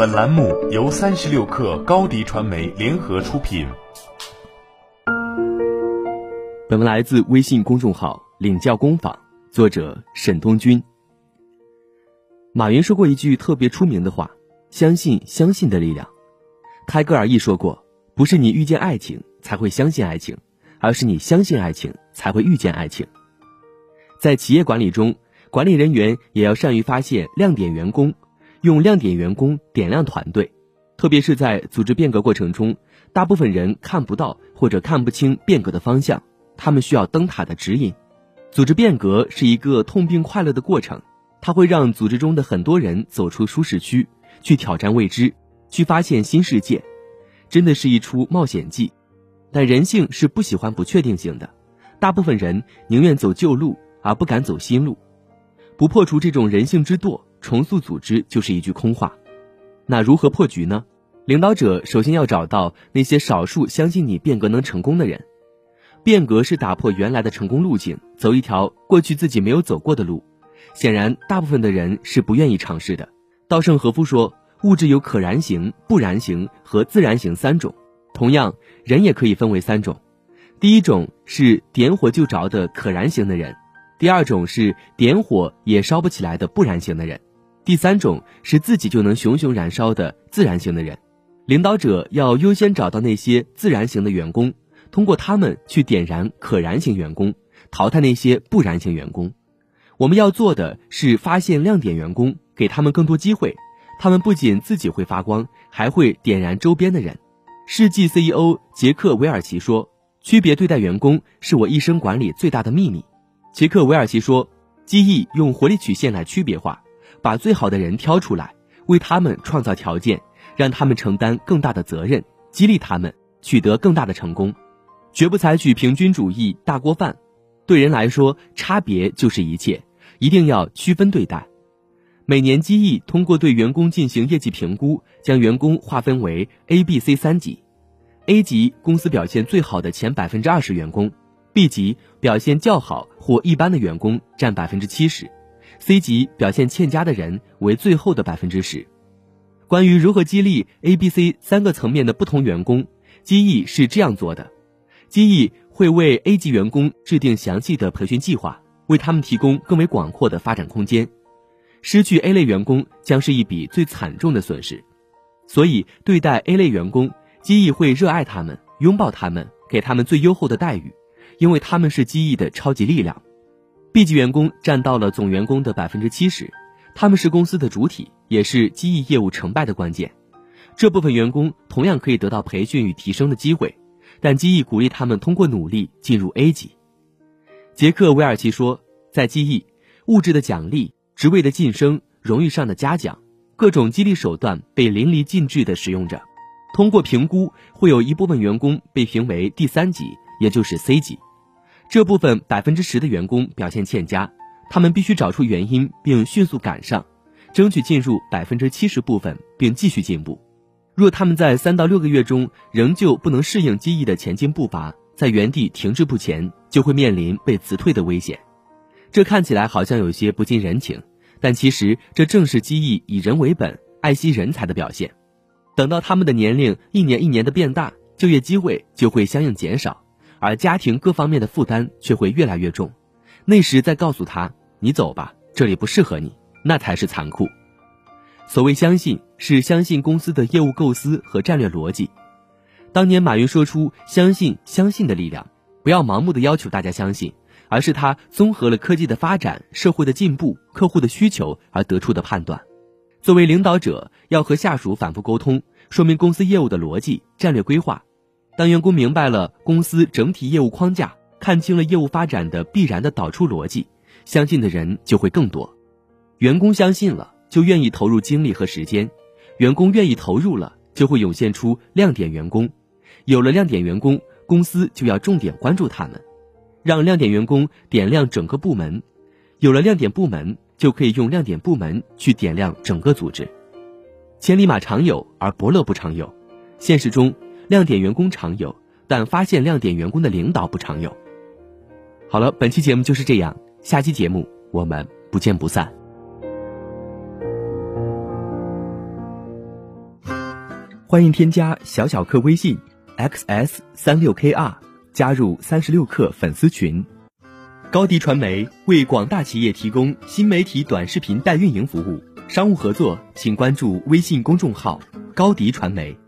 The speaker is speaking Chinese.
本栏目由三十六氪高低传媒联合出品。本文来自微信公众号“领教工坊”，作者沈东军。马云说过一句特别出名的话：“相信相信的力量。”泰戈尔亦说过：“不是你遇见爱情才会相信爱情，而是你相信爱情才会遇见爱情。”在企业管理中，管理人员也要善于发现亮点员工，用亮点员工点亮团队。特别是在组织变革过程中，大部分人看不到或者看不清变革的方向。他们需要灯塔的指引。组织变革是一个痛并快乐的过程，它会让组织中的很多人走出舒适区，去挑战未知，去发现新世界，真的是一出冒险记。但人性是不喜欢不确定性的，大部分人宁愿走旧路而不敢走新路。不破除这种人性之惰，重塑组织就是一句空话。那如何破局呢？领导者首先要找到那些少数相信你变革能成功的人。变革是打破原来的成功路径，走一条过去自己没有走过的路。显然，大部分的人是不愿意尝试的。稻盛和夫说：“物质有可燃型、不燃型和自燃型三种，同样，人也可以分为三种。第一种是点火就着的可燃型的人，第二种是点火也烧不起来的不燃型的人，第三种是自己就能熊熊燃烧的自然型的人。领导者要优先找到那些自然型的员工。”通过他们去点燃可燃型员工，淘汰那些不燃型员工。我们要做的是发现亮点员工，给他们更多机会。他们不仅自己会发光，还会点燃周边的人。世纪 CEO 杰克韦尔奇说：“区别对待员工是我一生管理最大的秘密。”杰克韦尔奇说：“记忆用活力曲线来区别化，把最好的人挑出来，为他们创造条件，让他们承担更大的责任，激励他们取得更大的成功。”绝不采取平均主义大锅饭，对人来说，差别就是一切，一定要区分对待。每年机翼通过对员工进行业绩评估，将员工划分为 A、B、C 三级。A 级公司表现最好的前百分之二十员工，B 级表现较好或一般的员工占百分之七十，C 级表现欠佳的人为最后的百分之十。关于如何激励 A、B、C 三个层面的不同员工，机翼是这样做的。机翼会为 A 级员工制定详细的培训计划，为他们提供更为广阔的发展空间。失去 A 类员工将是一笔最惨重的损失，所以对待 A 类员工，机翼会热爱他们，拥抱他们，给他们最优厚的待遇，因为他们是机翼的超级力量。B 级员工占到了总员工的百分之七十，他们是公司的主体，也是机翼业务成败的关键。这部分员工同样可以得到培训与提升的机会。但机翼鼓励他们通过努力进入 A 级。杰克韦尔奇说，在机翼，物质的奖励、职位的晋升、荣誉上的嘉奖，各种激励手段被淋漓尽致地使用着。通过评估，会有一部分员工被评为第三级，也就是 C 级。这部分百分之十的员工表现欠佳，他们必须找出原因并迅速赶上，争取进入百分之七十部分并继续进步。若他们在三到六个月中仍旧不能适应机翼的前进步伐，在原地停滞不前，就会面临被辞退的危险。这看起来好像有些不近人情，但其实这正是机翼以人为本、爱惜人才的表现。等到他们的年龄一年一年的变大，就业机会就会相应减少，而家庭各方面的负担却会越来越重。那时再告诉他：“你走吧，这里不适合你”，那才是残酷。所谓相信，是相信公司的业务构思和战略逻辑。当年马云说出“相信相信的力量”，不要盲目的要求大家相信，而是他综合了科技的发展、社会的进步、客户的需求而得出的判断。作为领导者，要和下属反复沟通，说明公司业务的逻辑、战略规划。当员工明白了公司整体业务框架，看清了业务发展的必然的导出逻辑，相信的人就会更多。员工相信了。就愿意投入精力和时间，员工愿意投入了，就会涌现出亮点员工。有了亮点员工，公司就要重点关注他们，让亮点员工点亮整个部门。有了亮点部门，就可以用亮点部门去点亮整个组织。千里马常有，而伯乐不常有。现实中，亮点员工常有，但发现亮点员工的领导不常有。好了，本期节目就是这样，下期节目我们不见不散。欢迎添加小小客微信 xs 三六 kr 加入三十六课粉丝群。高迪传媒为广大企业提供新媒体短视频代运营服务，商务合作请关注微信公众号高迪传媒。